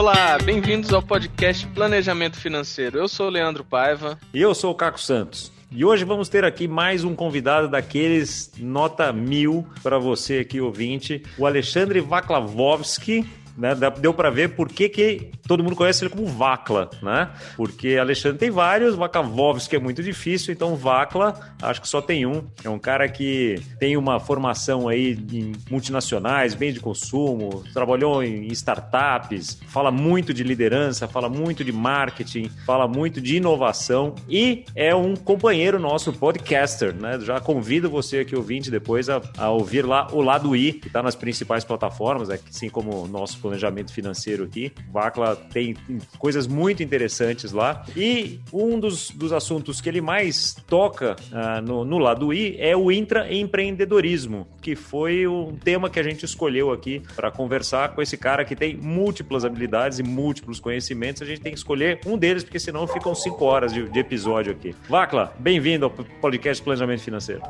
Olá, bem-vindos ao podcast Planejamento Financeiro. Eu sou o Leandro Paiva. E eu sou o Caco Santos. E hoje vamos ter aqui mais um convidado daqueles nota mil para você aqui ouvinte, o Alexandre Vaklavovski, né? Deu para ver por que, que todo mundo conhece ele como Vacla, né? Porque Alexandre tem vários, Vakavovski é muito difícil, então Vacla acho que só tem um. É um cara que tem uma formação aí em multinacionais, bem de consumo, trabalhou em startups, fala muito de liderança, fala muito de marketing, fala muito de inovação e é um companheiro nosso podcaster, né? Já convido você aqui ouvinte depois a, a ouvir lá o Lado I, que está nas principais plataformas, assim como o nosso planejamento financeiro aqui. Vacla tem coisas muito interessantes lá. E um dos, dos assuntos que ele mais toca uh, no, no lado I é o intraempreendedorismo, que foi um tema que a gente escolheu aqui para conversar com esse cara que tem múltiplas habilidades e múltiplos conhecimentos. A gente tem que escolher um deles, porque senão ficam cinco horas de, de episódio aqui. Vacla, bem-vindo ao podcast Planejamento Financeiro.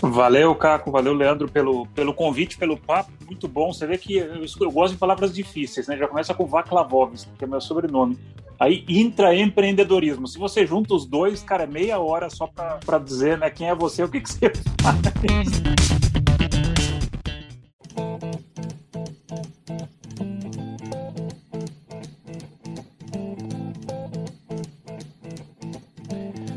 Valeu, Caco, valeu, Leandro, pelo, pelo convite, pelo papo. Muito bom. Você vê que eu, eu gosto de palavras difíceis, né? Já começa com Vaclavovski, que é meu sobrenome. Aí, intraempreendedorismo. Se você junta os dois, cara, é meia hora só para dizer né, quem é você, o que, que você faz.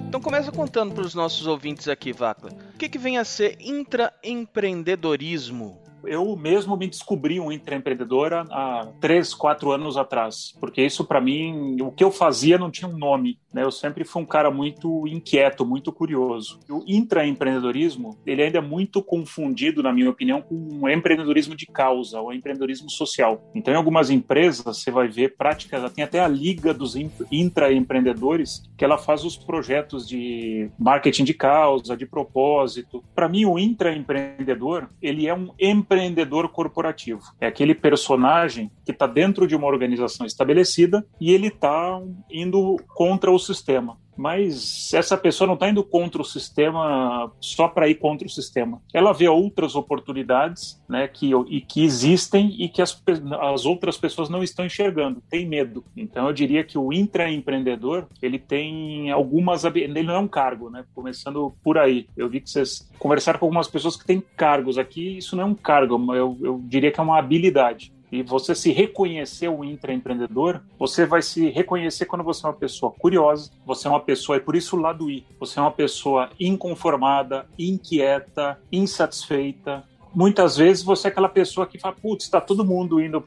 Então começa contando para os nossos ouvintes aqui, Vacla. O que, que vem a ser intraempreendedorismo? Eu mesmo me descobri um intraempreendedor há três, quatro anos atrás, porque isso para mim, o que eu fazia não tinha um nome, né? Eu sempre fui um cara muito inquieto, muito curioso. O intraempreendedorismo, ele ainda é muito confundido, na minha opinião, com o empreendedorismo de causa, ou empreendedorismo social. Então, em algumas empresas, você vai ver práticas, tem até a Liga dos Intraempreendedores, que ela faz os projetos de marketing de causa, de propósito. Para mim, o intraempreendedor, ele é um empreendedor empreendedor corporativo. É aquele personagem que está dentro de uma organização estabelecida e ele está indo contra o sistema mas essa pessoa não está indo contra o sistema só para ir contra o sistema. Ela vê outras oportunidades, né, que e que existem e que as, as outras pessoas não estão enxergando. Tem medo. Então eu diria que o intraempreendedor ele tem algumas ele não é um cargo, né? Começando por aí. Eu vi que vocês conversaram com algumas pessoas que têm cargos aqui. Isso não é um cargo. Eu, eu diria que é uma habilidade e você se reconhecer o intraempreendedor, você vai se reconhecer quando você é uma pessoa curiosa, você é uma pessoa, e por isso o lado I, você é uma pessoa inconformada, inquieta, insatisfeita, muitas vezes você é aquela pessoa que fala, putz, está todo mundo indo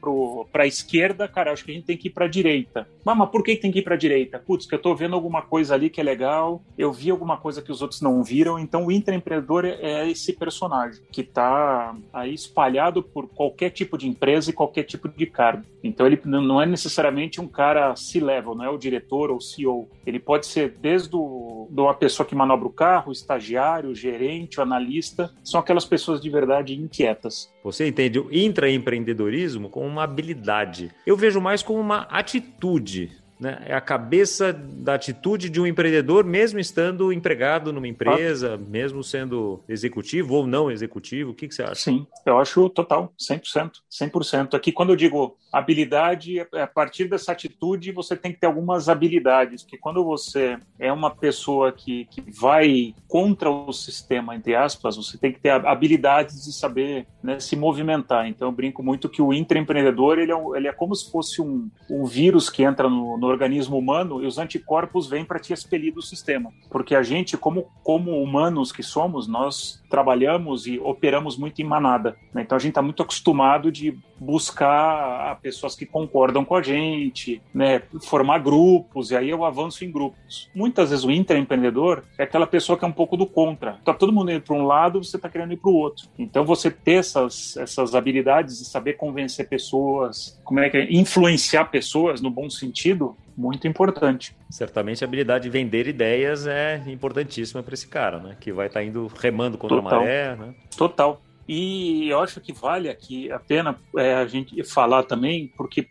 para a esquerda, cara, acho que a gente tem que ir para a direita. Mas, mas, por que tem que ir para a direita? Putz, que eu estou vendo alguma coisa ali que é legal, eu vi alguma coisa que os outros não viram, então o intraempreendedor é esse personagem que está aí espalhado por qualquer tipo de empresa e qualquer tipo de cargo. Então ele não é necessariamente um cara C-level, não é o diretor ou CEO. Ele pode ser desde uma pessoa que manobra o carro, o estagiário, o gerente, o analista, são aquelas pessoas de verdade inquietas. Você entende o intraempreendedorismo como uma habilidade. Eu vejo mais como uma atitude. Né? É a cabeça da atitude de um empreendedor, mesmo estando empregado numa empresa, ah. mesmo sendo executivo ou não executivo. O que, que você acha? Sim, eu acho total, 100%. 100%. Aqui, quando eu digo habilidade, é, a partir dessa atitude, você tem que ter algumas habilidades, que quando você é uma pessoa que, que vai contra o sistema, entre aspas, você tem que ter habilidades de saber né, se movimentar. Então, eu brinco muito que o intraempreendedor, ele é, ele é como se fosse um, um vírus que entra no, no organismo humano e os anticorpos vêm para te expelir do sistema. Porque a gente, como, como humanos que somos, nós trabalhamos e operamos muito em manada. Né? Então a gente está muito acostumado de buscar pessoas que concordam com a gente, né? formar grupos, e aí eu avanço em grupos. Muitas vezes o intraempreendedor é aquela pessoa que é um pouco do contra. Está todo mundo indo para um lado, você está querendo ir para o outro. Então você ter essas, essas habilidades de saber convencer pessoas, como é que é, influenciar pessoas no bom sentido, muito importante. Certamente a habilidade de vender ideias é importantíssima para esse cara, né? Que vai estar tá indo remando contra Total. a maré, né? Total. E eu acho que vale aqui a pena é, a gente falar também, porque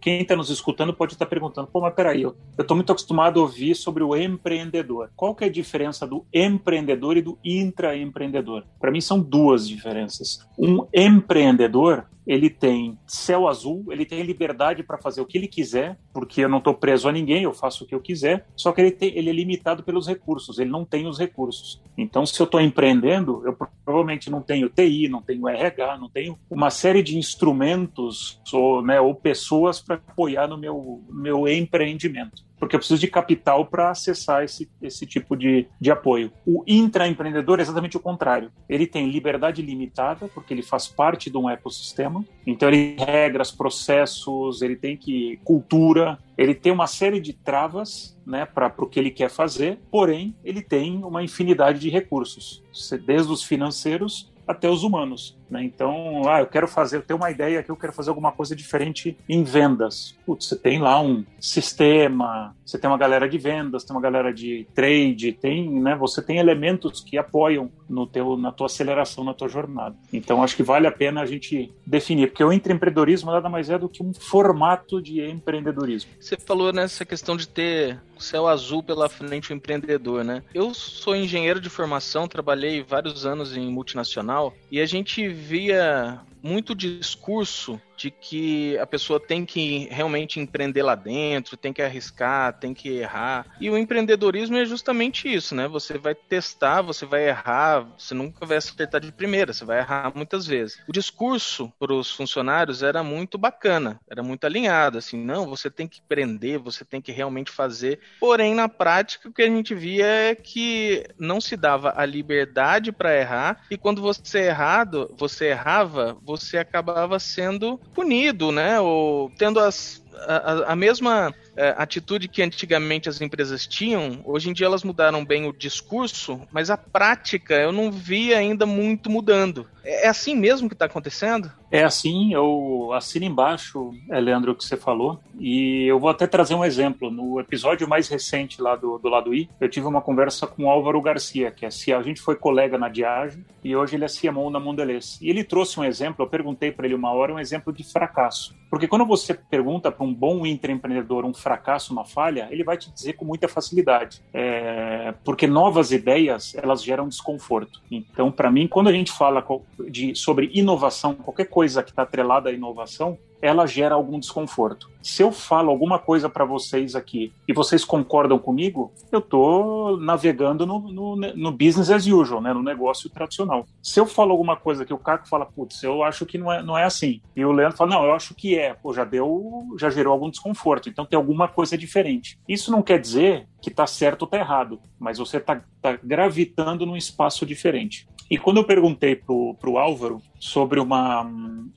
quem está nos escutando pode estar tá perguntando, pô, mas peraí, eu estou muito acostumado a ouvir sobre o empreendedor. Qual que é a diferença do empreendedor e do intraempreendedor? Para mim são duas diferenças. Um empreendedor ele tem céu azul, ele tem liberdade para fazer o que ele quiser, porque eu não estou preso a ninguém, eu faço o que eu quiser, só que ele, tem, ele é limitado pelos recursos, ele não tem os recursos. Então, se eu estou empreendendo, eu provavelmente não tenho TI, não tenho RH, não tenho uma série de instrumentos ou, né, ou pessoas para apoiar no meu, meu empreendimento porque eu preciso de capital para acessar esse, esse tipo de, de apoio. O intraempreendedor é exatamente o contrário. Ele tem liberdade limitada, porque ele faz parte de um ecossistema, então ele tem regras, processos, ele tem que cultura, ele tem uma série de travas né, para o que ele quer fazer, porém ele tem uma infinidade de recursos, desde os financeiros até os humanos. Né? Então, ah, eu quero fazer, eu tenho uma ideia que eu quero fazer alguma coisa diferente em vendas. Putz, você tem lá um sistema, você tem uma galera de vendas, tem uma galera de trade, tem, né, você tem elementos que apoiam no teu, na tua aceleração, na tua jornada. Então, acho que vale a pena a gente definir, porque o empreendedorismo nada mais é do que um formato de empreendedorismo. Você falou nessa questão de ter céu azul pela frente o empreendedor, né? Eu sou engenheiro de formação, trabalhei vários anos em multinacional e a gente via muito discurso de que a pessoa tem que realmente empreender lá dentro, tem que arriscar, tem que errar. E o empreendedorismo é justamente isso, né? Você vai testar, você vai errar, você nunca vai acertar de primeira, você vai errar muitas vezes. O discurso para os funcionários era muito bacana, era muito alinhado, assim, não, você tem que empreender, você tem que realmente fazer. Porém, na prática, o que a gente via é que não se dava a liberdade para errar e quando você errado, você errava, você acabava sendo punido, né? Ou tendo as, a, a mesma é, atitude que antigamente as empresas tinham, hoje em dia elas mudaram bem o discurso, mas a prática eu não vi ainda muito mudando. É, é assim mesmo que está acontecendo? É assim, eu assino embaixo, é, Leandro, o que você falou, e eu vou até trazer um exemplo. No episódio mais recente lá do, do lado I, eu tive uma conversa com o Álvaro Garcia, que é a gente foi colega na Diageo, e hoje ele é CMO na Mondelez. E ele trouxe um exemplo, eu perguntei para ele uma hora, um exemplo de fracasso. Porque quando você pergunta para um bom intraempreendedor um fracasso, uma falha, ele vai te dizer com muita facilidade. É, porque novas ideias, elas geram desconforto. Então, para mim, quando a gente fala de, sobre inovação, qualquer coisa que está atrelada à inovação, ela gera algum desconforto. Se eu falo alguma coisa para vocês aqui e vocês concordam comigo, eu estou navegando no, no, no, business as usual, né, no negócio tradicional. Se eu falo alguma coisa que o Caco fala, putz, eu acho que não é, não é assim, e o Leandro fala, não, eu acho que é, pô, já deu, já gerou algum desconforto, então tem alguma coisa diferente. Isso não quer dizer que está certo ou está errado, mas você está tá gravitando num espaço diferente. E quando eu perguntei pro, pro Álvaro sobre uma,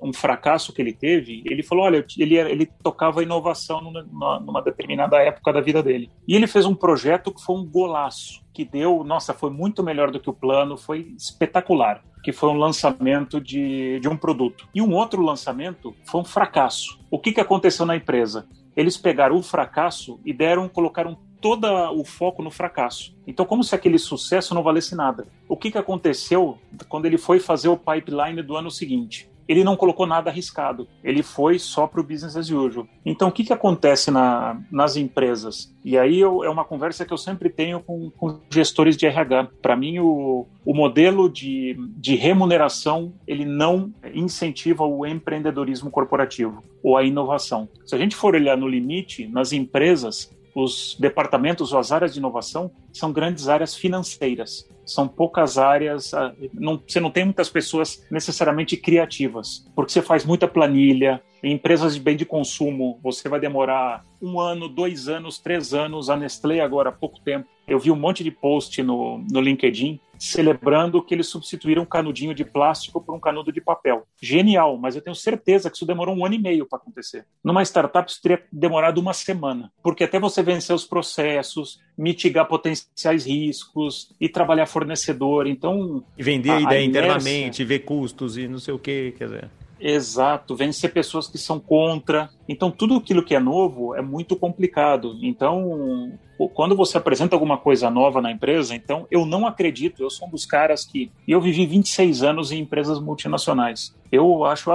um fracasso que ele teve, ele falou, olha, ele, ele tocava inovação numa, numa determinada época da vida dele. E ele fez um projeto que foi um golaço, que deu, nossa, foi muito melhor do que o plano, foi espetacular, que foi um lançamento de, de um produto. E um outro lançamento foi um fracasso. O que, que aconteceu na empresa? Eles pegaram o fracasso e deram, colocaram todo o foco no fracasso. Então, como se aquele sucesso não valesse nada. O que, que aconteceu quando ele foi fazer o pipeline do ano seguinte? Ele não colocou nada arriscado, ele foi só para o business as usual. Então, o que, que acontece na, nas empresas? E aí eu, é uma conversa que eu sempre tenho com, com gestores de RH. Para mim, o, o modelo de, de remuneração ele não incentiva o empreendedorismo corporativo ou a inovação. Se a gente for olhar no limite, nas empresas, os departamentos ou as áreas de inovação são grandes áreas financeiras. São poucas áreas, ah, não, você não tem muitas pessoas necessariamente criativas, porque você faz muita planilha. Em empresas de bem de consumo, você vai demorar um ano, dois anos, três anos. A Nestlé, agora há pouco tempo, eu vi um monte de post no, no LinkedIn celebrando que eles substituíram um canudinho de plástico por um canudo de papel. Genial, mas eu tenho certeza que isso demorou um ano e meio para acontecer. Numa startup, isso teria demorado uma semana, porque até você vencer os processos, mitigar potenciais riscos e trabalhar fornecedor, então... E vender a, a ideia a internamente, ver custos e não sei o que, quer dizer... Exato, vencer pessoas que são contra. Então, tudo aquilo que é novo é muito complicado. Então, quando você apresenta alguma coisa nova na empresa, então eu não acredito, eu sou um dos caras que. Eu vivi 26 anos em empresas multinacionais. Eu acho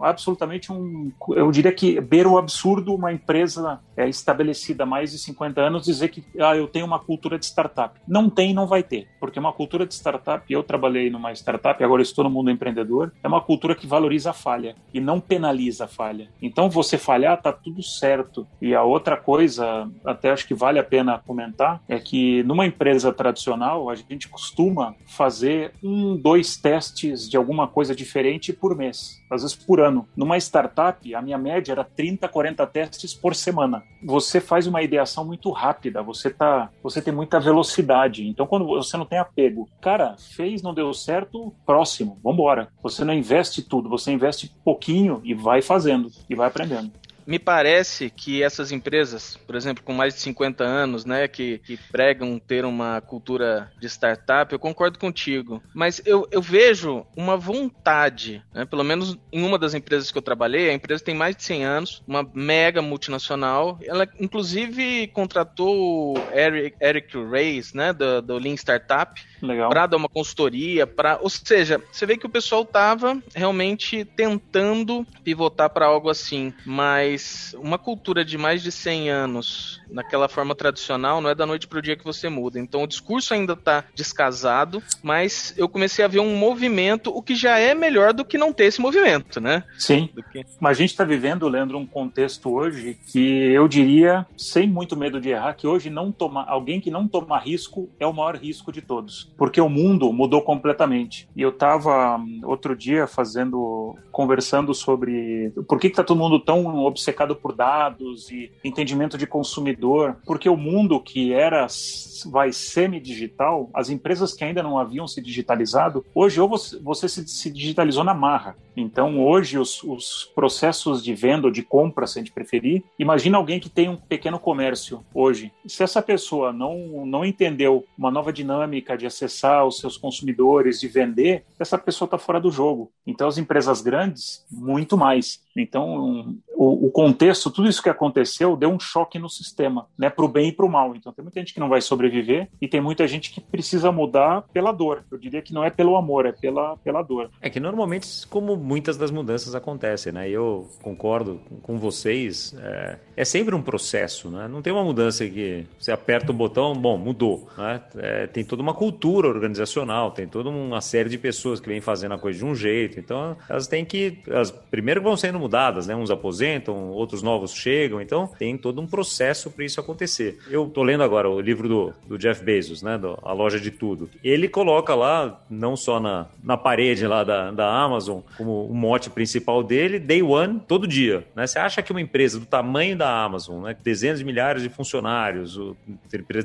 absolutamente um. Eu diria que beira o absurdo uma empresa é, estabelecida há mais de 50 anos dizer que ah, eu tenho uma cultura de startup. Não tem, não vai ter. Porque uma cultura de startup, eu trabalhei numa startup, agora estou no mundo empreendedor, é uma cultura que valoriza a falha e não penaliza a falha. Então, você falhar, tá tudo certo. E a outra coisa, até acho que vale a pena comentar, é que numa empresa tradicional, a gente costuma fazer um, dois testes de alguma coisa diferente por mês, às vezes por ano. Numa startup, a minha média era 30, 40 testes por semana. Você faz uma ideação muito rápida, você tá, você tem muita velocidade. Então, quando você não tem apego, cara, fez, não deu certo, próximo, vambora. Você não investe tudo, você investe pouquinho e vai fazendo e vai aprendendo me parece que essas empresas, por exemplo, com mais de 50 anos, né, que, que pregam ter uma cultura de startup, eu concordo contigo. Mas eu, eu vejo uma vontade, né, pelo menos em uma das empresas que eu trabalhei, a empresa tem mais de 100 anos, uma mega multinacional. Ela, inclusive, contratou o Eric, Eric Reis, né, do, do Lean Startup, para dar uma consultoria, para, ou seja, você vê que o pessoal tava realmente tentando pivotar para algo assim, mas mas uma cultura de mais de 100 anos, naquela forma tradicional, não é da noite para o dia que você muda. Então o discurso ainda está descasado, mas eu comecei a ver um movimento, o que já é melhor do que não ter esse movimento, né? Sim. Que... Mas a gente está vivendo, Leandro, um contexto hoje que eu diria, sem muito medo de errar, que hoje não tomar, alguém que não toma risco é o maior risco de todos, porque o mundo mudou completamente. E eu estava outro dia fazendo, conversando sobre por que está todo mundo tão obcecado obcecado por dados e entendimento de consumidor, porque o mundo que era vai semi-digital, as empresas que ainda não haviam se digitalizado, hoje ou você, se, se, digitalizou na marra. Então, hoje, os, os processos de venda ou de compra, se a gente preferir, imagina alguém que tem um pequeno comércio hoje. Se essa pessoa não, não entendeu uma nova dinâmica de acessar os seus consumidores, de vender, essa pessoa está fora do jogo. Então, as empresas grandes, muito mais. Então, o, o, contexto, tudo isso que aconteceu, deu um choque no sistema, né, para o bem e para o mal. Então, tem muita gente que não vai sobreviver e tem muita gente que precisa mudar pela dor. Eu diria que não é pelo amor, é pela, pela dor. É que normalmente, como muitas das mudanças acontecem, né? Eu concordo com vocês. É, é sempre um processo, né? Não tem uma mudança que você aperta o botão, bom, mudou. Né? É, tem toda uma cultura organizacional, tem toda uma série de pessoas que vêm fazendo a coisa de um jeito. Então, elas têm que. Elas primeiro vão sendo mudadas, né? Uns aposentam, outros novos chegam. Então, tem todo um processo para isso acontecer. Eu tô lendo agora o livro do, do Jeff Bezos, né? Do, a loja de tudo. Ele coloca lá, não só na, na parede lá da, da Amazon, como o mote principal dele, day one, todo dia. Né? Você acha que uma empresa do tamanho da Amazon, né? dezenas de milhares de funcionários,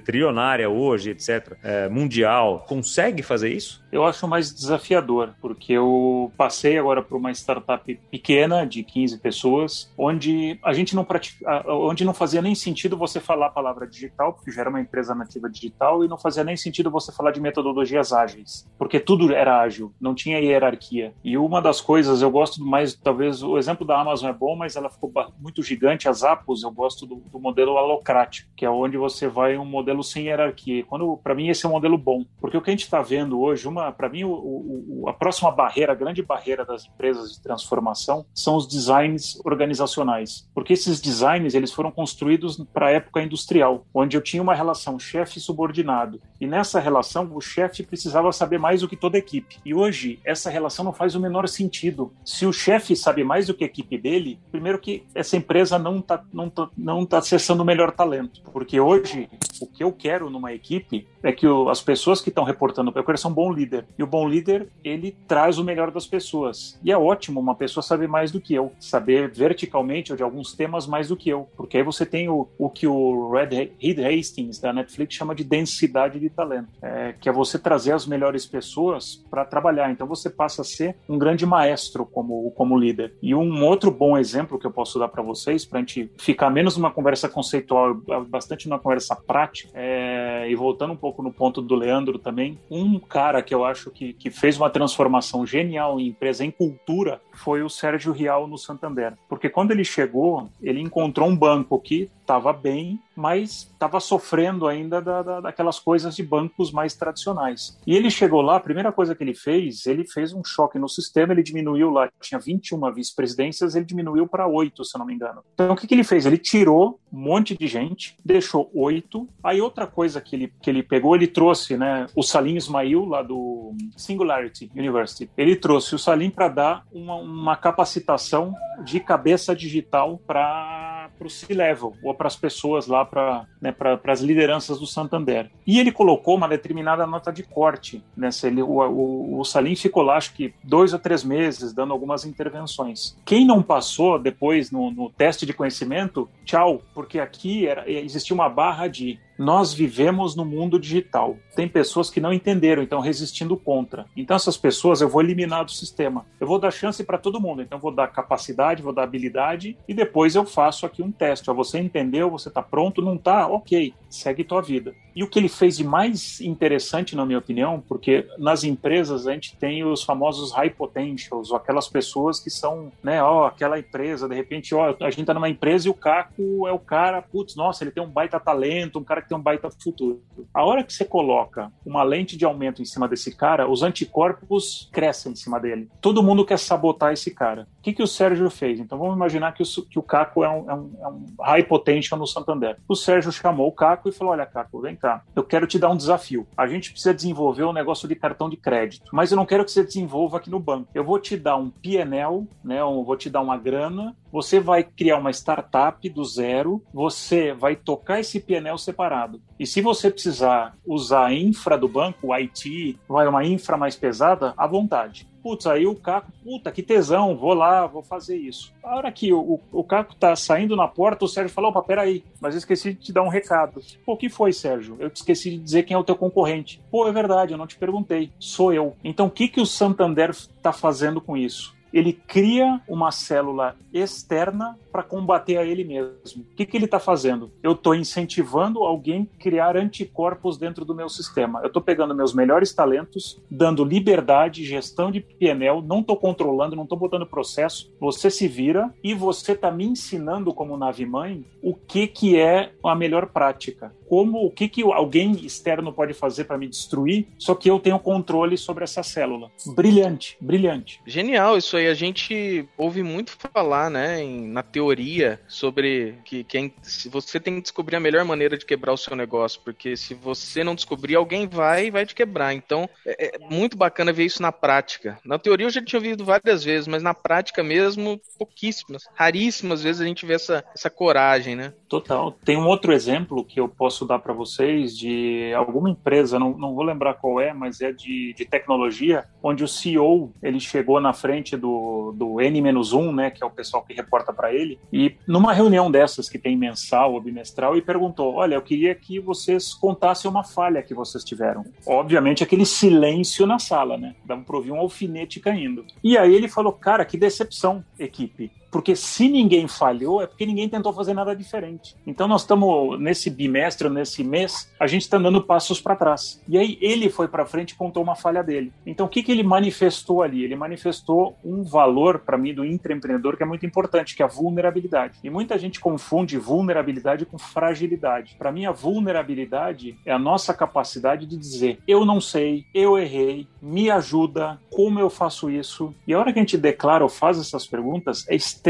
trilionária hoje, etc., é, mundial, consegue fazer isso? Eu acho mais desafiador, porque eu passei agora por uma startup pequena, de 15 pessoas, onde a gente não pratica, onde não fazia nem sentido você falar a palavra digital, porque já era uma empresa nativa digital, e não fazia nem sentido você falar de metodologias ágeis, porque tudo era ágil, não tinha hierarquia. E uma das coisas, eu gosto mais, talvez o exemplo da Amazon é bom, mas ela ficou muito gigante, as Apples, eu gosto do, do modelo alocrático, que é onde você vai um modelo sem hierarquia. Quando, para mim, esse é um modelo bom, porque o que a gente está vendo hoje, uma, para mim, o, o, a próxima barreira, a grande barreira das empresas de transformação são os designs organizacionais, porque esses designs eles foram construídos para a época industrial, onde eu tinha uma relação chefe subordinado, e nessa relação o chefe precisava saber mais do que toda a equipe. E hoje essa relação não faz o menor sentido. Se o chefe sabe mais do que a equipe dele, primeiro que essa empresa não está não tá, não tá acessando o melhor talento, porque hoje o que eu quero numa equipe é que o, as pessoas que estão reportando, eu quero ser um bom líder. E o bom líder, ele traz o melhor das pessoas. E é ótimo uma pessoa saber mais do que eu, saber verticalmente ou de alguns temas mais do que eu, porque aí você tem o, o que o Red Reed Hastings da Netflix chama de densidade de talento, é, que é você trazer as melhores pessoas para trabalhar. Então você passa a ser um grande maestro como, como líder. E um outro bom exemplo que eu posso dar para vocês, para a gente ficar menos numa conversa conceitual, bastante numa conversa prática, é, e voltando um pouco pouco no ponto do Leandro também. Um cara que eu acho que, que fez uma transformação genial em empresa, em cultura, foi o Sérgio Rial no Santander. Porque quando ele chegou, ele encontrou um banco que estava bem, mas estava sofrendo ainda da, da, daquelas coisas de bancos mais tradicionais. E ele chegou lá, a primeira coisa que ele fez, ele fez um choque no sistema, ele diminuiu lá, tinha 21 vice-presidências, ele diminuiu para oito, se eu não me engano. Então o que, que ele fez? Ele tirou um monte de gente, deixou oito. Aí outra coisa que ele, que ele pegou, ele trouxe né, o Salim Ismail, lá do Singularity University. Ele trouxe o Salim para dar uma, uma capacitação de cabeça digital para o C-Level, ou para as pessoas lá, para né, as lideranças do Santander. E ele colocou uma determinada nota de corte. Nessa, ele, o, o, o Salim ficou lá, acho que dois ou três meses, dando algumas intervenções. Quem não passou depois no, no teste de conhecimento, tchau, porque aqui era, existia uma barra de nós vivemos no mundo digital. Tem pessoas que não entenderam, então resistindo contra. Então essas pessoas eu vou eliminar do sistema. Eu vou dar chance para todo mundo. Então vou dar capacidade, vou dar habilidade e depois eu faço aqui um teste. Ó, você entendeu? Você está pronto? Não está? Ok, segue tua vida. E o que ele fez de mais interessante, na minha opinião, porque nas empresas a gente tem os famosos high potentials, ou aquelas pessoas que são, né, ó, aquela empresa, de repente, ó, a gente tá numa empresa e o Caco é o cara, putz, nossa, ele tem um baita talento, um cara que tem um baita futuro. A hora que você coloca uma lente de aumento em cima desse cara, os anticorpos crescem em cima dele. Todo mundo quer sabotar esse cara. O que, que o Sérgio fez? Então vamos imaginar que o, que o Caco é um, é, um, é um high potential no Santander. O Sérgio chamou o Caco e falou: Olha, Caco, vem cá, eu quero te dar um desafio. A gente precisa desenvolver um negócio de cartão de crédito, mas eu não quero que você desenvolva aqui no banco. Eu vou te dar um PNL, né? Eu vou te dar uma grana você vai criar uma startup do zero, você vai tocar esse PNL separado. E se você precisar usar a infra do banco, o IT, vai uma infra mais pesada, à vontade. Putz, aí o Caco, puta, que tesão, vou lá, vou fazer isso. A hora que o, o Caco tá saindo na porta, o Sérgio falou, opa, peraí, mas eu esqueci de te dar um recado. Pô, o que foi, Sérgio? Eu te esqueci de dizer quem é o teu concorrente. Pô, é verdade, eu não te perguntei. Sou eu. Então, o que, que o Santander tá fazendo com isso? ele cria uma célula externa para combater a ele mesmo. O que, que ele está fazendo? Eu estou incentivando alguém a criar anticorpos dentro do meu sistema. Eu estou pegando meus melhores talentos, dando liberdade, gestão de PNL, não estou controlando, não estou botando processo. Você se vira e você está me ensinando como nave-mãe o que, que é a melhor prática. Como, o que, que alguém externo pode fazer para me destruir, só que eu tenho controle sobre essa célula. Brilhante, brilhante. Genial isso aí. A gente ouve muito falar, né, em, na teoria teoria sobre que, que é, se você tem que descobrir a melhor maneira de quebrar o seu negócio, porque se você não descobrir, alguém vai vai te quebrar. Então, é, é, muito bacana ver isso na prática. Na teoria eu já tinha ouvido várias vezes, mas na prática mesmo, pouquíssimas. Raríssimas vezes a gente vê essa, essa coragem, né? Total. Tem um outro exemplo que eu posso dar para vocês de alguma empresa, não, não vou lembrar qual é, mas é de, de tecnologia, onde o CEO ele chegou na frente do, do N-1, né, que é o pessoal que reporta para ele, E numa reunião dessas que tem mensal ou bimestral, e perguntou: Olha, eu queria que vocês contassem uma falha que vocês tiveram. Obviamente, aquele silêncio na sala, né? Dá para ouvir um alfinete caindo. E aí ele falou: Cara, que decepção, equipe. Porque se ninguém falhou, é porque ninguém tentou fazer nada diferente. Então nós estamos nesse bimestre, nesse mês, a gente está dando passos para trás. E aí ele foi para frente e contou uma falha dele. Então o que, que ele manifestou ali? Ele manifestou um valor para mim do intraempreendedor que é muito importante, que é a vulnerabilidade. E muita gente confunde vulnerabilidade com fragilidade. Para mim a vulnerabilidade é a nossa capacidade de dizer: eu não sei, eu errei, me ajuda, como eu faço isso? E a hora que a gente declara ou faz essas perguntas, é extremamente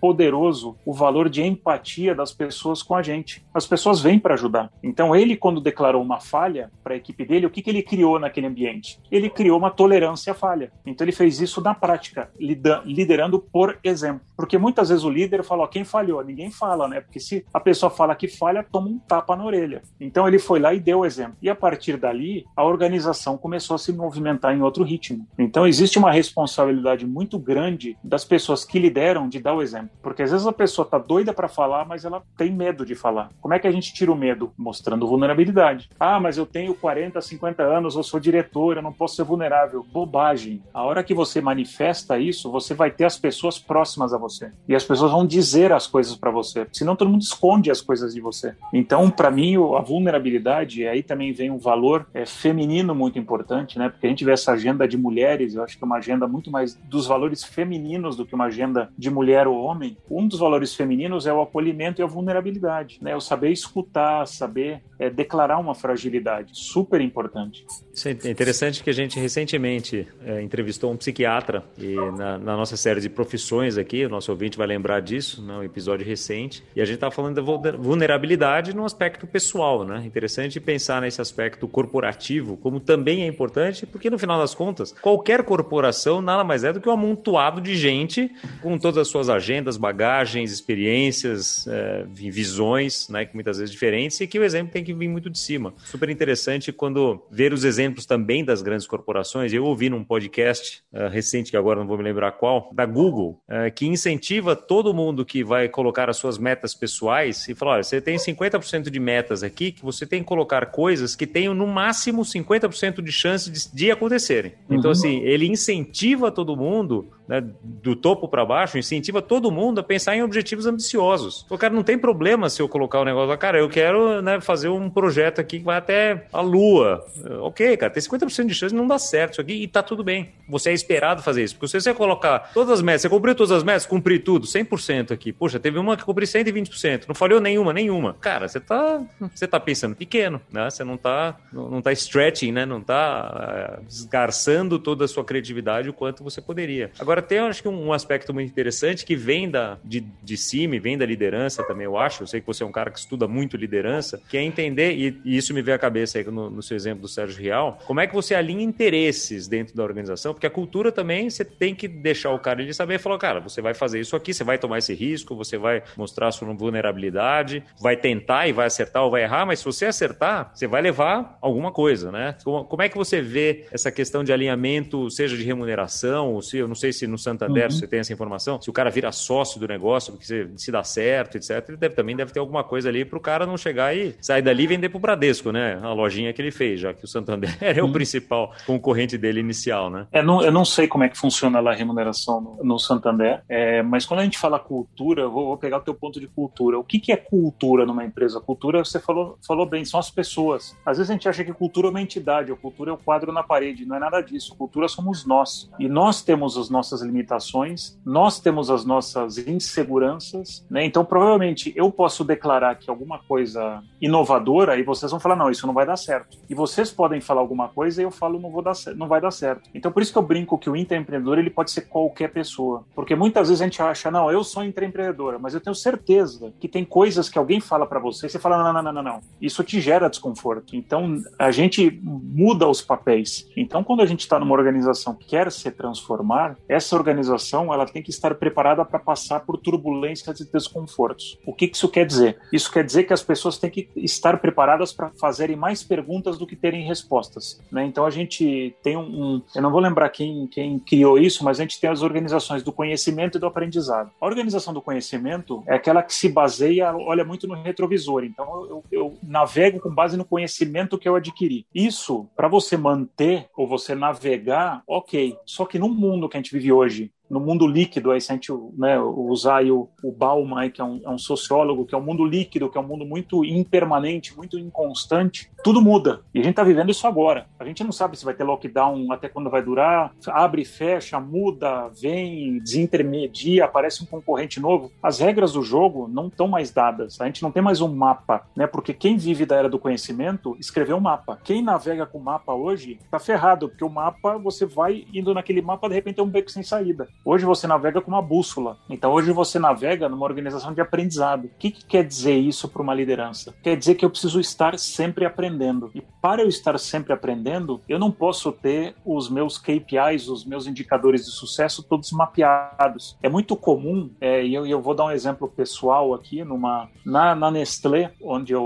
poderoso o valor de empatia das pessoas com a gente. As pessoas vêm para ajudar. Então, ele, quando declarou uma falha para a equipe dele, o que, que ele criou naquele ambiente? Ele criou uma tolerância à falha. Então, ele fez isso na prática, liderando por exemplo. Porque muitas vezes o líder fala: ó, quem falhou? Ninguém fala, né? Porque se a pessoa fala que falha, toma um tapa na orelha. Então, ele foi lá e deu o exemplo. E a partir dali, a organização começou a se movimentar em outro ritmo. Então, existe uma responsabilidade muito grande das pessoas que lideram de dar o exemplo. Porque às vezes a pessoa tá doida para falar, mas ela tem medo de falar. Como é que a gente tira o medo? Mostrando vulnerabilidade. Ah, mas eu tenho 40, 50 anos, eu sou diretor, eu não posso ser vulnerável. Bobagem. A hora que você manifesta isso, você vai ter as pessoas próximas a você. E as pessoas vão dizer as coisas para você. Senão todo mundo esconde as coisas de você. Então, para mim, a vulnerabilidade, aí também vem um valor é, feminino muito importante, né? Porque que a gente vê essa agenda de mulheres, eu acho que é uma agenda muito mais dos valores femininos do que uma agenda de mulher ou homem. Um dos valores femininos é o acolhimento e a vulnerabilidade, né? O saber escutar, saber é, declarar uma fragilidade, super importante. Isso é interessante que a gente recentemente é, entrevistou um psiquiatra e na, na, nossa série de profissões aqui, o nosso ouvinte vai lembrar disso, né, um episódio recente, e a gente estava falando da vulnerabilidade no aspecto pessoal, né? Interessante pensar nesse aspecto corporativo como também é importante, porque no final das contas, qualquer corporação nada mais é do que um amontoado de gente com todas as suas agendas, bagagens, experiências, é, visões, né, que muitas vezes diferentes, e que o exemplo tem que vir muito de cima. Super interessante quando ver os exemplos também das grandes corporações. Eu ouvi num podcast uh, recente, que agora não vou me lembrar qual, da Google, uh, que incentiva todo mundo que vai colocar as suas metas pessoais e fala: olha, você tem 50% de metas aqui, que você tem que colocar coisas que tenham no máximo 50% de chance de, de acontecerem. Então, uhum. Então, assim, ele incentiva todo mundo né, do topo para baixo, incentiva todo mundo a pensar em objetivos ambiciosos. O cara não tem problema se eu colocar o negócio lá, cara, eu quero né, fazer um projeto aqui que vai até a lua. Ok, cara, tem 50% de chance de não dar certo isso aqui e tá tudo bem. Você é esperado fazer isso. Porque se você colocar todas as metas, você cumpriu todas as metas, cumpri tudo, 100% aqui. Poxa, teve uma que cumpri 120%, não falhou nenhuma, nenhuma. Cara, você tá, você tá pensando pequeno, né? Você não tá, não tá stretching, né? Não tá uh, esgarçando toda a sua criatividade o quanto você poderia. Agora, Agora, tem acho que um aspecto muito interessante que vem da, de, de cima vem da liderança também, eu acho. Eu sei que você é um cara que estuda muito liderança, que é entender, e, e isso me veio à cabeça aí no, no, seu exemplo do Sérgio Real, como é que você alinha interesses dentro da organização, porque a cultura também você tem que deixar o cara de saber falar, cara, você vai fazer isso aqui, você vai tomar esse risco, você vai mostrar sua vulnerabilidade, vai tentar e vai acertar ou vai errar, mas se você acertar, você vai levar alguma coisa, né? Como, como é que você vê essa questão de alinhamento, seja de remuneração, ou se eu não sei se no Santander uhum. você tem essa informação, se o cara vira sócio do negócio, porque se, se dá certo, etc., ele deve, também deve ter alguma coisa ali para o cara não chegar e sair dali e vender para o Bradesco, né? A lojinha que ele fez, já que o Santander é o principal concorrente dele inicial, né? É, não, eu não sei como é que funciona lá a remuneração no, no Santander, é, mas quando a gente fala cultura, vou, vou, pegar o teu ponto de cultura. O que, que é cultura numa empresa? Cultura, você falou, falou bem, são as pessoas. Às vezes a gente acha que cultura é uma entidade, a cultura é o quadro na parede. Não é nada disso. Cultura somos nós. E nós temos as nossas nossas limitações, nós temos as nossas inseguranças, né? Então, provavelmente eu posso declarar que alguma coisa inovadora e vocês vão falar não, isso não vai dar certo. E vocês podem falar alguma coisa e eu falo não vou dar não vai dar certo. Então, por isso que eu brinco que o intraempreendedor ele pode ser qualquer pessoa, porque muitas vezes a gente acha não, eu sou intraempreendedora, mas eu tenho certeza que tem coisas que alguém fala para você e você fala não, não, não, não, não. Isso te gera desconforto. Então, a gente muda os papéis. Então, quando a gente está numa organização que quer se transformar, essa essa organização ela tem que estar preparada para passar por turbulências e desconfortos. O que isso quer dizer? Isso quer dizer que as pessoas têm que estar preparadas para fazerem mais perguntas do que terem respostas. Né? Então a gente tem um, um, eu não vou lembrar quem, quem criou isso, mas a gente tem as organizações do conhecimento e do aprendizado. A organização do conhecimento é aquela que se baseia, olha muito no retrovisor. Então eu, eu navego com base no conhecimento que eu adquiri. Isso, para você manter ou você navegar, ok. Só que no mundo que a gente vive hoje, no mundo líquido, aí se a gente né, usar o, o Bauman, que é um, é um, sociólogo, que é um mundo líquido, que é um mundo muito impermanente, muito inconstante, tudo muda. E a gente está vivendo isso agora. A gente não sabe se vai ter lockdown, até quando vai durar, abre fecha, muda, vem, desintermedia, aparece um concorrente novo. As regras do jogo não estão mais dadas. A gente não tem mais um mapa, né? Porque quem vive da era do conhecimento escreveu um mapa. Quem navega com o mapa hoje está ferrado, porque o mapa, você vai indo naquele mapa, de repente é um beco sem saída. Hoje você navega com uma bússola. Então hoje você navega numa organização de aprendizado. O que, que quer dizer isso para uma liderança? Quer dizer que eu preciso estar sempre aprendendo. E para eu estar sempre aprendendo, eu não posso ter os meus KPIs, os meus indicadores de sucesso todos mapeados. É muito comum, é, e eu, eu, vou dar um exemplo pessoal aqui, numa, na, na Nestlé, onde eu,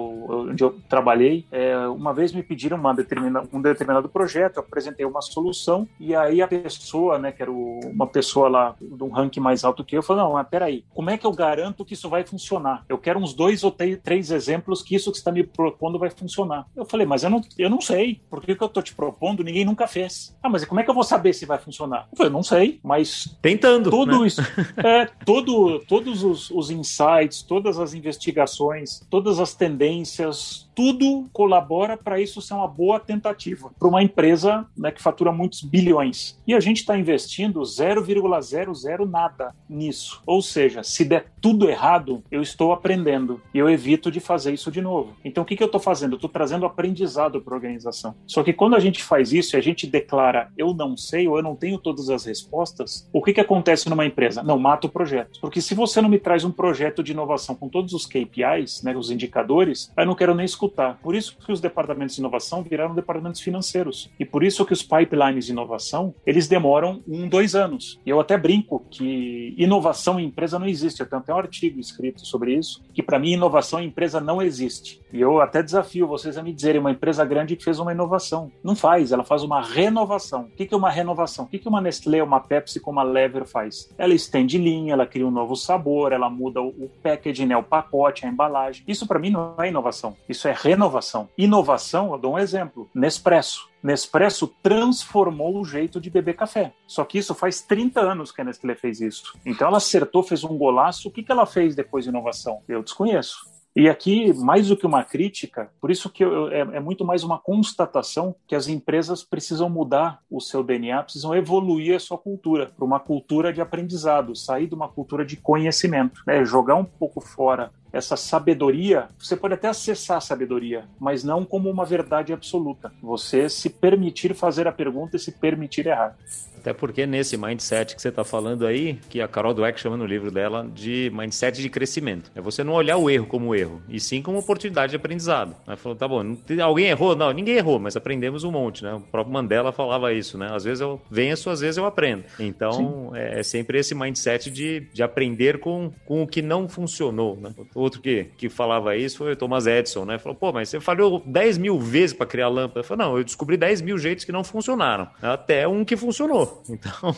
onde eu trabalhei, é, uma vez me pediram uma determina, um determinado projeto, eu apresentei uma solução, e aí a pessoa, né, que era uma pessoa pessoa lá de um ranking mais alto que eu, falou, não, mas peraí, como é que eu garanto que isso vai funcionar? Eu quero uns dois ou três exemplos que isso que você está me propondo vai funcionar. Eu falei, mas eu não, eu não sei. Por que, que eu estou te propondo? Ninguém nunca fez. Ah, mas como é que eu vou saber se vai funcionar? Eu falei, não sei, mas... Tentando, Tudo né? isso. É, todo, todos os, os insights, todas as investigações, todas as tendências, tudo colabora para isso ser uma boa tentativa para uma empresa né, que fatura muitos bilhões. E a gente está investindo 0,00 nada nisso. Ou seja, se der tudo errado, eu estou aprendendo e eu evito de fazer isso de novo. Então, o que, que eu estou fazendo? Estou trazendo aprendizado para a organização. Só que quando a gente faz isso e a gente declara eu não sei ou eu não tenho todas as respostas, o que, que acontece numa empresa? Não, mata o projeto. Porque se você não me traz um projeto de inovação com todos os KPIs, né, os indicadores, eu não quero nem escutar. Por isso que os departamentos de inovação viraram departamentos financeiros. E por isso que os pipelines de inovação, eles demoram um, dois anos. E eu até brinco que inovação em empresa não existe. Eu tenho até um artigo escrito sobre isso, que para mim inovação em empresa não existe. E eu até desafio vocês a me dizerem uma empresa grande que fez uma inovação. Não faz, ela faz uma renovação. O que é uma renovação? O que uma Nestlé, uma Pepsi, como a Lever faz? Ela estende linha, ela cria um novo sabor, ela muda o packaging, né, o pacote, a embalagem. Isso para mim não é inovação, isso é renovação. Inovação, eu dou um exemplo, Nespresso. Nespresso transformou o jeito de beber café. Só que isso faz 30 anos que a Nestlé fez isso. Então ela acertou, fez um golaço. O que, que ela fez depois de inovação? Eu desconheço. E aqui, mais do que uma crítica, por isso que eu, é, é, muito mais uma constatação que as empresas precisam mudar o seu DNA, precisam evoluir a sua cultura para uma cultura de aprendizado, sair de uma cultura de conhecimento, né? jogar um pouco fora essa sabedoria, você pode até acessar a sabedoria, mas não como uma verdade absoluta. Você se permitir fazer a pergunta e se permitir errar. Até porque nesse mindset que você está falando aí, que a Carol Dweck chama no livro dela de mindset de crescimento. É você não olhar o erro como erro, e sim como oportunidade de aprendizado. Ela falou, tá bom, alguém errou? Não, ninguém errou, mas aprendemos um monte, né? O próprio Mandela falava isso, né? Às vezes eu venço, às vezes eu aprendo. Então, é, é, sempre esse mindset de, de aprender com, com o que não funcionou, né? Outro que, que falava isso foi o Thomas Edison, né? Falou, pô, mas você falhou 10 mil vezes para criar lâmpada. Eu falei, não, eu descobri 10 mil jeitos que não funcionaram, até um que funcionou. Então,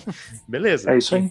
beleza. É isso aí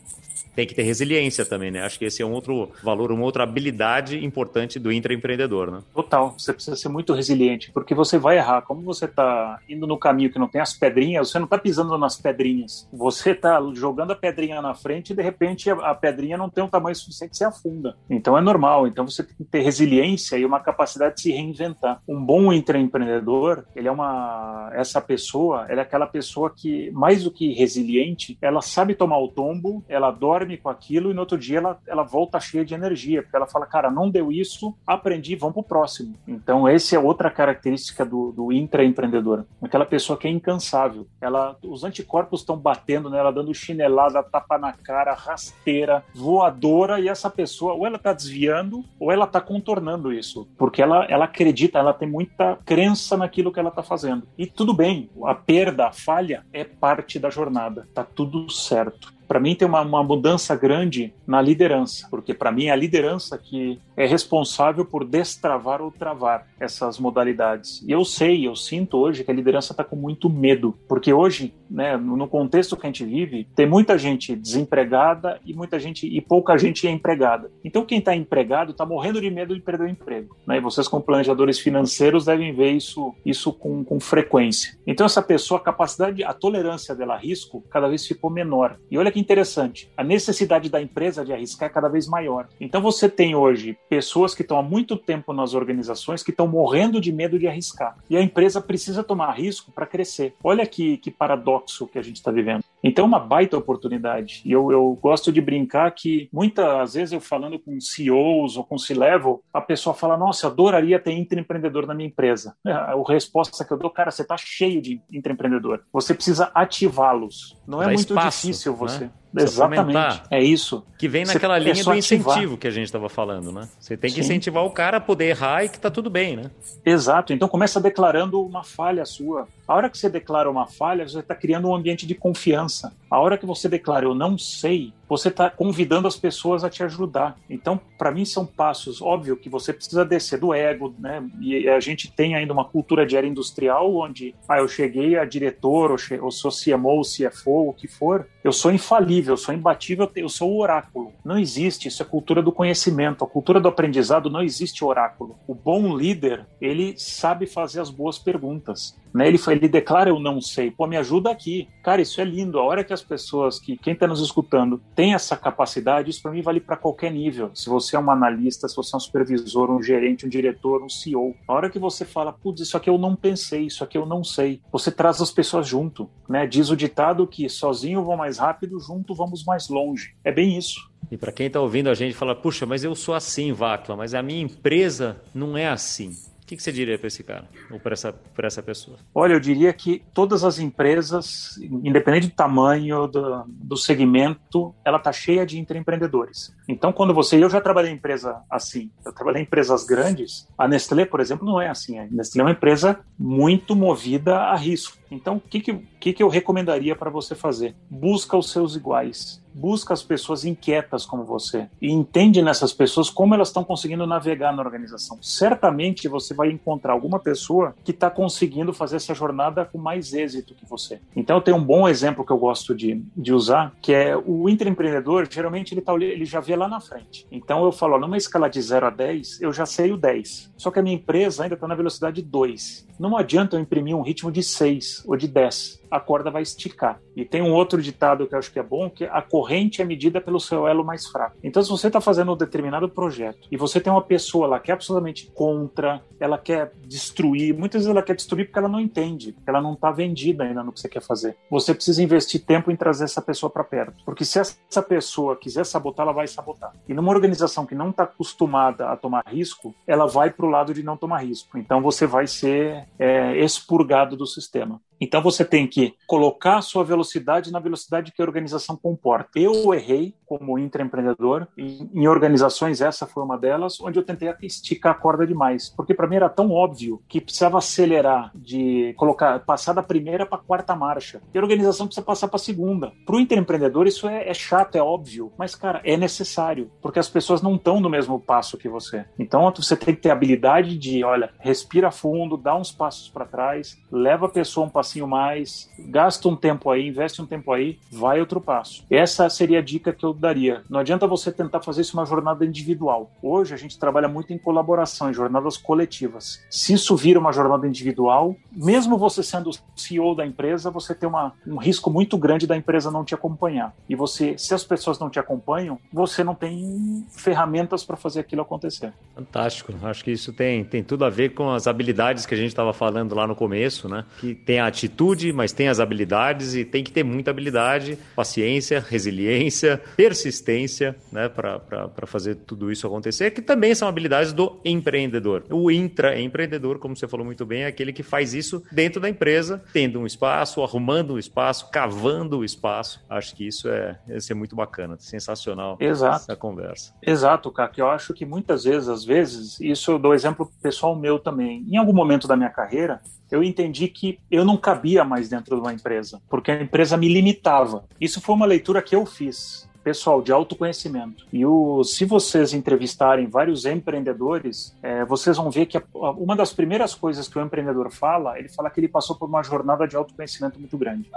tem que ter resiliência também, né? Acho que esse é um outro valor, uma outra habilidade importante do intraempreendedor, né? Total. Você precisa ser muito resiliente, porque você vai errar. Como você está indo no caminho que não tem as pedrinhas, você não está pisando nas pedrinhas. Você está jogando a pedrinha na frente e de repente a, pedrinha não tem um tamanho suficiente, você afunda. Então é normal. Então você tem que ter resiliência e uma capacidade de se reinventar. Um bom intraempreendedor, ele é uma essa pessoa, ela é aquela pessoa que mais do que resiliente, ela sabe tomar o tombo, ela dorme dorme com aquilo e no outro dia ela, ela volta cheia de energia, porque ela fala, cara, não deu isso, aprendi, vamos pro próximo. Então, essa é outra característica do, do intraempreendedor. Aquela pessoa que é incansável. Ela, os anticorpos estão batendo nela, dando chinelada, tapa na cara, rasteira, voadora, e essa pessoa, ou ela tá desviando, ou ela tá contornando isso, porque ela, ela acredita, ela tem muita crença naquilo que ela tá fazendo. E tudo bem, a perda, a falha é parte da jornada, tá tudo certo para mim tem uma, uma, mudança grande na liderança, porque para mim é a liderança que é responsável por destravar ou travar essas modalidades. E eu sei, eu sinto hoje que a liderança está com muito medo, porque hoje, né, no contexto que a gente vive, tem muita gente desempregada e muita gente e pouca gente é empregada. Então quem está empregado está morrendo de medo de perder o emprego. Né? E vocês como planejadores financeiros devem ver isso, isso com, com frequência. Então essa pessoa, a capacidade, a tolerância dela a risco cada vez ficou menor. E olha que interessante, a necessidade da empresa de arriscar é cada vez maior. Então você tem hoje pessoas que estão há muito tempo nas organizações que estão morrendo de medo de arriscar. E a empresa precisa tomar risco para crescer. Olha que, que paradoxo que a gente está vivendo. Então, é uma baita oportunidade. E eu, eu gosto de brincar que muitas vezes eu falando com CEOs ou com C-Level, a pessoa fala: Nossa, eu adoraria ter intraempreendedor na minha empresa. É, a resposta que eu dou, cara, você está cheio de intraempreendedor. Você precisa ativá-los. Não é Dá muito espaço, difícil você. Né? Exatamente. É isso. Que vem naquela Você linha do incentivo ativar. que a gente estava falando, né? Você tem que Sim. incentivar o cara a poder errar e que tá tudo bem, né? Exato. Então começa declarando uma falha sua. A hora que você declara uma falha, você está criando um ambiente de confiança. A hora que você declara eu não sei, você está convidando as pessoas a te ajudar. Então, para mim, são passos. Óbvio que você precisa descer do ego, né? E a gente tem ainda uma cultura de era industrial onde, ah, eu cheguei a diretor, ou, ou sou CMO, CFO, o que for, eu sou infalível infalível, eu sou imbatível, eu sou o oráculo. Não existe, isso é cultura do conhecimento. A cultura do aprendizado não existe oráculo. O bom líder, ele sabe fazer as boas perguntas. Né? Ele, ele declara eu não sei, pô, me ajuda aqui. Cara, isso é lindo. A hora que as pessoas, que quem está nos escutando, tem essa capacidade, isso para mim vale para qualquer nível. Se você é um analista, se você é um supervisor, um gerente, um diretor, um CEO, a hora que você fala, putz, isso aqui eu não pensei, isso aqui eu não sei, você traz as pessoas junto. Né? Diz o ditado que sozinho vou mais rápido, junto vamos mais longe. É bem isso. E para quem está ouvindo a gente fala, puxa, mas eu sou assim, Vacla, mas a minha empresa não é assim que, que você diria para esse cara ou para essa, essa pessoa? Olha, eu diria que todas as empresas, independente do tamanho, do, do segmento, ela está cheia de empreendedores. Então, quando você. Eu já trabalhei em empresa assim, eu trabalhei em empresas grandes. A Nestlé, por exemplo, não é assim. A Nestlé é uma empresa muito movida a risco. Então, o que, que, que, que eu recomendaria para você fazer? Busca os seus iguais busca as pessoas inquietas como você e entende nessas pessoas como elas estão conseguindo navegar na organização. Certamente você vai encontrar alguma pessoa que está conseguindo fazer essa jornada com mais êxito que você. Então tenho um bom exemplo que eu gosto de, de usar, que é o intraempreendedor, geralmente ele, tá, ele já vê lá na frente. Então eu falo, numa escala de 0 a 10, eu já sei o 10. Só que a minha empresa ainda está na velocidade 2. Não adianta eu imprimir um ritmo de 6 ou de 10 a corda vai esticar. E tem um outro ditado que eu acho que é bom, que a corrente é medida pelo seu elo mais fraco. Então, se você está fazendo um determinado projeto e você tem uma pessoa lá que é absolutamente contra, ela quer destruir, muitas vezes ela quer destruir porque ela não entende, ela não está vendida ainda no que você quer fazer. Você precisa investir tempo em trazer essa pessoa para perto, porque se essa pessoa quiser sabotar, ela vai sabotar. E numa organização que não está acostumada a tomar risco, ela vai para o lado de não tomar risco. Então, você vai ser é, expurgado do sistema. Então você tem que colocar a sua velocidade na velocidade que a organização comporta. Eu errei como intraempreendedor em, organizações, essa foi uma delas, onde eu tentei esticar a corda demais, porque para mim era tão óbvio que precisava acelerar de colocar passar da primeira para a quarta marcha. E a organização precisa passar para a segunda. Para o intraempreendedor isso é, é chato, é óbvio, mas cara, é necessário, porque as pessoas não estão no mesmo passo que você. Então você tem que ter habilidade de, olha, respira fundo, dá uns passos para trás, leva a pessoa um passo passinho mais, gasta um tempo aí, investe um tempo aí, vai outro passo. Essa seria a dica que eu daria. Não adianta você tentar fazer isso uma jornada individual. Hoje a gente trabalha muito em colaboração, em jornadas coletivas. Se isso vira uma jornada individual, mesmo você sendo CEO da empresa, você tem uma, um risco muito grande da empresa não te acompanhar. E você, se as pessoas não te acompanham, você não tem ferramentas para fazer aquilo acontecer. Fantástico. Acho que isso tem, tem tudo a ver com as habilidades que a gente estava falando lá no começo, né? Que tem a atitude, mas tem as habilidades e tem que ter muita habilidade, paciência, resiliência, persistência, né, para fazer tudo isso acontecer, que também são habilidades do empreendedor. O intraempreendedor, como você falou muito bem, é aquele que faz isso dentro da empresa, tendo um espaço, arrumando um espaço, cavando o espaço. Acho que isso é, é muito bacana, sensacional Exato. essa conversa. Exato, Kaki. Eu acho que muitas vezes, às vezes, isso eu dou exemplo pessoal meu também. Em algum momento da minha carreira, eu entendi que eu não cabia mais dentro de uma empresa, porque a empresa me limitava. Isso foi uma leitura que eu fiz pessoal de autoconhecimento. E o, se vocês entrevistarem vários empreendedores, é, vocês vão ver que a, uma das primeiras coisas que o empreendedor fala, ele fala que ele passou por uma jornada de autoconhecimento muito grande.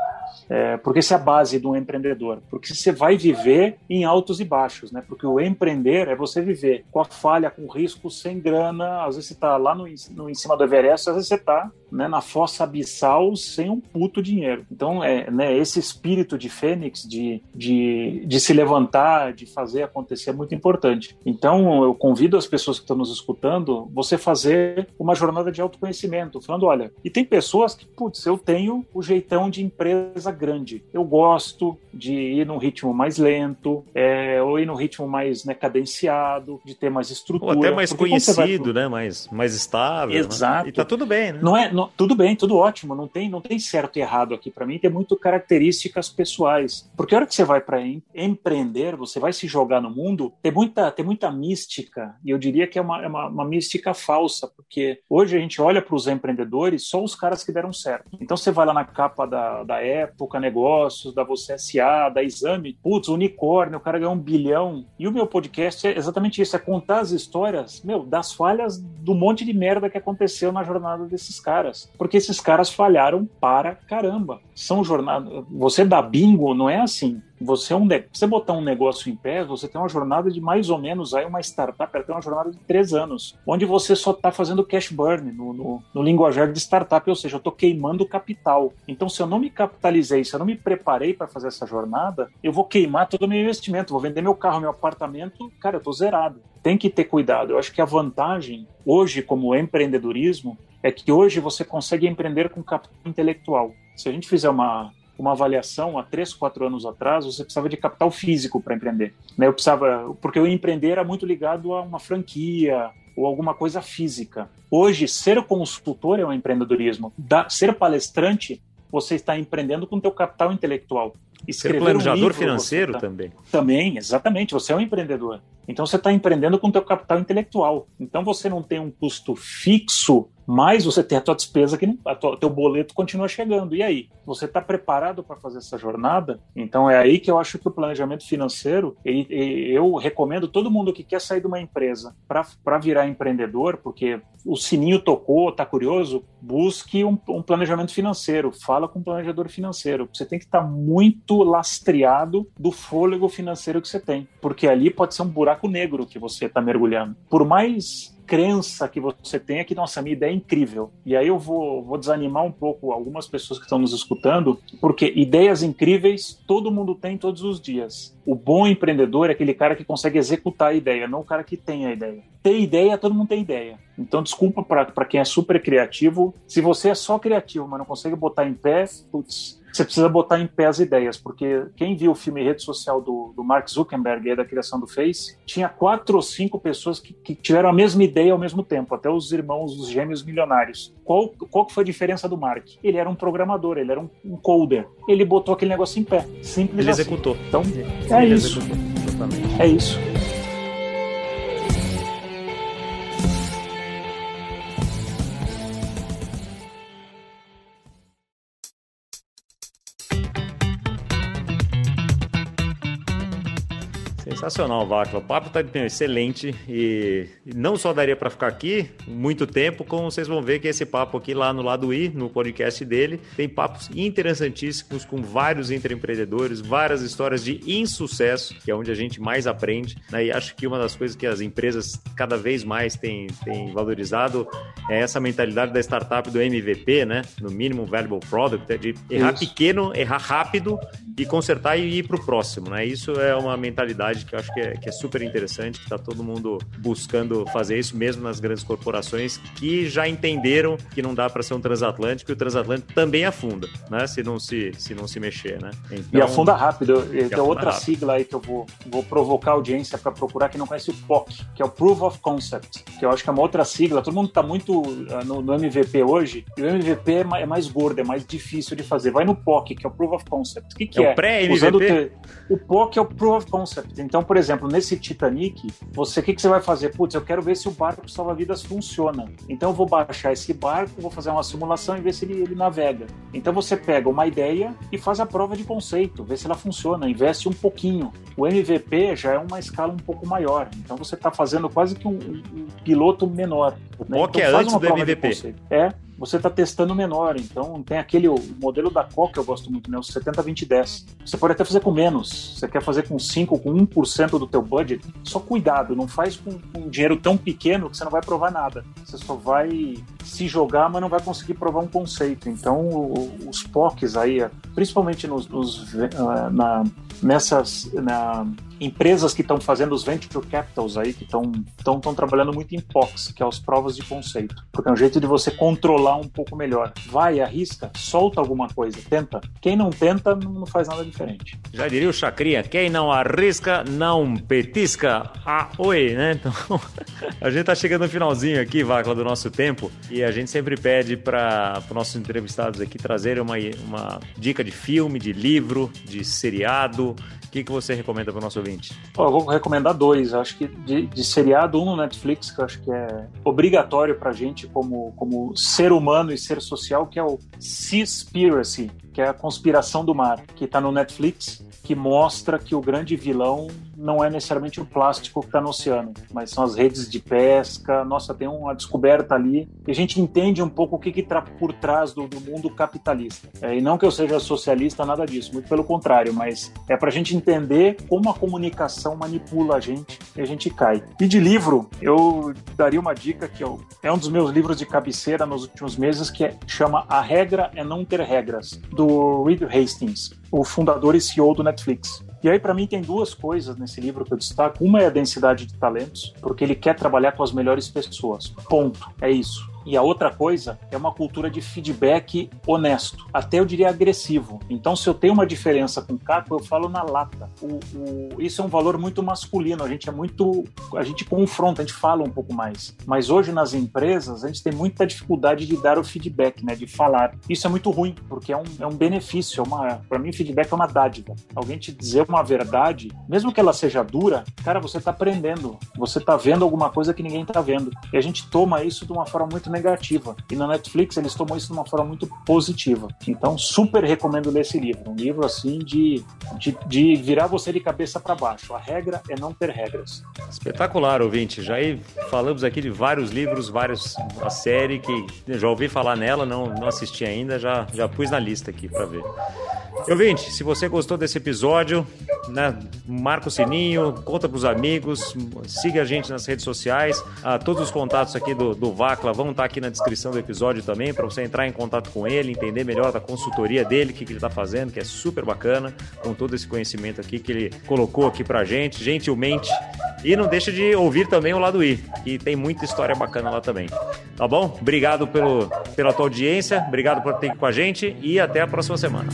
É, porque isso é a base do empreendedor. Porque você vai viver em altos e baixos, né? Porque o empreender é você viver com a falha, com risco, sem grana. Às vezes você está lá no, no, em cima do Everest, às vezes você está né, na fossa abissal sem um puto dinheiro. Então, é né, esse espírito de fênix, de, de, de se levantar, de fazer acontecer é muito importante. Então, eu convido as pessoas que estão nos escutando, você fazer uma jornada de autoconhecimento, falando, olha, e tem pessoas que, putz, eu tenho o jeitão de empresa grande. Eu gosto de ir num ritmo mais lento, é, ou ir num ritmo mais né, cadenciado, de ter mais estrutura. Ou até mais conhecido, vai... né? Mais, mais estável. Exato. Né? E tá tudo bem, né? Não é, não, tudo bem, tudo ótimo. Não tem, não tem certo e errado aqui. Para mim, tem muito características pessoais. Porque a hora que você vai para empreender, você vai se jogar no mundo, tem muita, tem muita mística. E eu diria que é uma, é uma, uma mística falsa, porque hoje a gente olha para os empreendedores, só os caras que deram certo. Então você vai lá na capa da, da época, negócios, da Você SA, da Exame, putz, unicórnio, o cara ganhou um bilhão. E o meu podcast é exatamente isso: é contar as histórias, meu, das falhas do monte de merda que aconteceu na jornada desses caras. Caras, porque esses caras falharam para caramba. São jornadas. Você dá bingo, não é assim. Você, é um você botar um negócio em pé, você tem uma jornada de mais ou menos aí uma startup, ela tem uma jornada de três anos, onde você só está fazendo cash burn no, no, no, linguajar de startup, ou seja, eu estou queimando capital. Então, se eu não me capitalizei, se eu não me preparei para fazer essa jornada, eu vou queimar todo o meu investimento, vou vender meu carro, meu apartamento, cara, eu estou zerado. Tem que ter cuidado. Eu acho que a vantagem hoje, como empreendedorismo, é que hoje você consegue empreender com capital intelectual. Se a gente fizer uma, uma avaliação há três, quatro anos atrás, você precisava de capital físico para empreender. Né? Eu precisava, porque o empreender era muito ligado a uma franquia ou alguma coisa física. Hoje, ser consultor é um empreendedorismo. Da, ser palestrante, você está empreendendo com o teu capital intelectual. Escrever ser planejador um livro, financeiro tá... também. Também, exatamente. Você é um empreendedor. Então você está empreendendo com o teu capital intelectual. Então você não tem um custo fixo mas você tem a tua despesa que o teu boleto continua chegando. E aí? Você está preparado para fazer essa jornada? Então é aí que eu acho que o planejamento financeiro, eu recomendo todo mundo que quer sair de uma empresa para virar empreendedor, porque o sininho tocou, está curioso, busque um, um, planejamento financeiro, fala com um planejador financeiro. Você tem que estar tá muito lastreado do fôlego financeiro que você tem, porque ali pode ser um buraco negro que você está mergulhando. Por mais crença que você tem é que, nossa, minha ideia é incrível. E aí eu vou, vou desanimar um pouco algumas pessoas que estão nos escutando, porque ideias incríveis todo mundo tem todos os dias. O bom empreendedor é aquele cara que consegue executar a ideia, não o cara que tem a ideia. Ter ideia, todo mundo tem ideia. Então, desculpa para quem é super criativo. Se você é só criativo, mas não consegue botar em pé, putz, você precisa botar em pé as ideias, porque quem viu o filme Rede Social do, do Mark Zuckerberg, da criação do Face, tinha quatro ou cinco pessoas que, que, tiveram a mesma ideia ao mesmo tempo, até os irmãos, os gêmeos milionários. Qual, qual que foi a diferença do Mark? Ele era um programador, ele era um, um coder. Ele botou aquele negócio em pé, simples Ele assim. executou. Então, é ele isso. Executou, é isso. Sensacional, Vacla. O papo está excelente e não só daria para ficar aqui muito tempo, como vocês vão ver que esse papo aqui lá no lado I, no podcast dele, tem papos interessantíssimos com vários empreendedores, várias histórias de insucesso, que é onde a gente mais aprende. Né? E acho que uma das coisas que as empresas cada vez mais têm, têm valorizado é essa mentalidade da startup do MVP, né? No mínimo valuable product, é de errar Isso. pequeno, errar rápido e consertar e ir para o próximo, né? Isso é uma mentalidade que que eu acho que é, que é super interessante, que está todo mundo buscando fazer isso, mesmo nas grandes corporações, que já entenderam que não dá para ser um transatlântico e o transatlântico também afunda, né? Se não se, se, não se mexer, né? Então, e afunda rápido. Tem outra rápido. sigla aí que eu vou, vou provocar a audiência para procurar que não conhece o POC, que é o Proof of Concept, que eu acho que é uma outra sigla. Todo mundo está muito uh, no, no, MVP hoje, e o MVP é mais, é mais, gordo, é mais difícil de fazer. Vai no POC, que é o Proof of Concept. O que, que é? é? O pré-MVP? O POC é o Proof of Concept. Então, por exemplo, nesse Titanic, você o que, que você vai fazer? Putz, eu quero ver se o barco salva-vidas funciona. Então eu vou baixar esse barco, vou fazer uma simulação e ver se ele, ele navega. Então você pega uma ideia e faz a prova de conceito, vê se ela funciona, investe um pouquinho. O MVP já é uma escala um pouco maior. Então você está fazendo quase que um, um, piloto menor. O né? POC então, é antes do MVP. É, você está testando menor. Então, tem aquele o modelo da Coca que eu gosto muito, né? O 70-20-10. Você pode até fazer com menos. Você quer fazer com 5, com 1% do teu budget. Só cuidado, não faz com, um dinheiro tão pequeno que você não vai provar nada. Você só vai se jogar, mas não vai conseguir provar um conceito. Então, os POCs aí, principalmente nos, nos ah, na, nessas na, empresas que estão fazendo os venture capitals aí, que estão trabalhando muito em POCs, que é as provas de conceito. Porque é um jeito de você controlar um pouco melhor. Vai, arrisca, solta alguma coisa, tenta. Quem não tenta, não faz nada diferente. Já diria o Chacrinha, quem não arrisca, não petisca. Ah, oi, né? Então, a gente tá chegando no finalzinho aqui, Vacla, do nosso tempo, e a gente sempre pede para os nossos entrevistados aqui trazerem uma, uma dica de filme, de livro, de seriado, o que, que você recomenda para o nosso eu vou recomendar dois. Acho que de, de, seriado, um no Netflix, que eu acho que é obrigatório para gente como, como ser humano e ser social, que é o Seaspiracy, que é a conspiração do mar, que está no Netflix, que mostra que o grande vilão não é necessariamente o plástico que está no oceano, mas são as redes de pesca. Nossa, tem uma descoberta ali e a gente entende um pouco o que está por trás do, do mundo capitalista. É, e não que eu seja socialista, nada disso, muito pelo contrário, mas é para a gente entender como a comunicação manipula a gente e a gente cai. E de livro, eu daria uma dica que eu, é um dos meus livros de cabeceira nos últimos meses, que é, chama A Regra é Não Ter Regras, do Reed Hastings, o fundador e CEO do Netflix. E aí, para mim, tem duas coisas nesse livro que eu destaco. Uma é a densidade de talentos, porque ele quer trabalhar com as melhores pessoas. Ponto. É isso. E a outra coisa é uma cultura de feedback honesto, até eu diria agressivo. Então, se eu tenho uma diferença com o Caco, eu falo na lata. O, o, isso é um valor muito masculino. A gente é muito. A gente confronta, a gente fala um pouco mais. Mas hoje nas empresas, a gente tem muita dificuldade de dar o feedback, né? De falar. Isso é muito ruim, porque é um, é um benefício. É uma, para mim, feedback é uma dádiva. Alguém te dizer uma verdade, mesmo que ela seja dura, cara, você está aprendendo. Você está vendo alguma coisa que ninguém está vendo. E a gente toma isso de uma forma muito negativa. E na Netflix eles tomam isso de uma forma muito positiva. Então, super recomendo ler esse livro. Um livro assim de, de, de virar você de cabeça para baixo. A regra é não ter regras. Espetacular, ouvinte. Já falamos aqui de vários livros, vários a série que já ouvi falar nela, não, não assisti ainda, já, já pus na lista aqui para ver. Ouvinte, se você gostou desse episódio, né, marca o sininho, conta para os amigos, siga a gente nas redes sociais. Ah, todos os contatos aqui do, do Vacla vão estar aqui na descrição do episódio também, para você entrar em contato com ele, entender melhor da consultoria dele, o que, que ele está fazendo, que é super bacana, com todo esse conhecimento aqui que ele colocou aqui para gente, gentilmente. E não deixa de ouvir também o lado I, que tem muita história bacana lá também. Tá bom? Obrigado pelo, pela tua audiência, obrigado por ter aqui com a gente e até a próxima semana.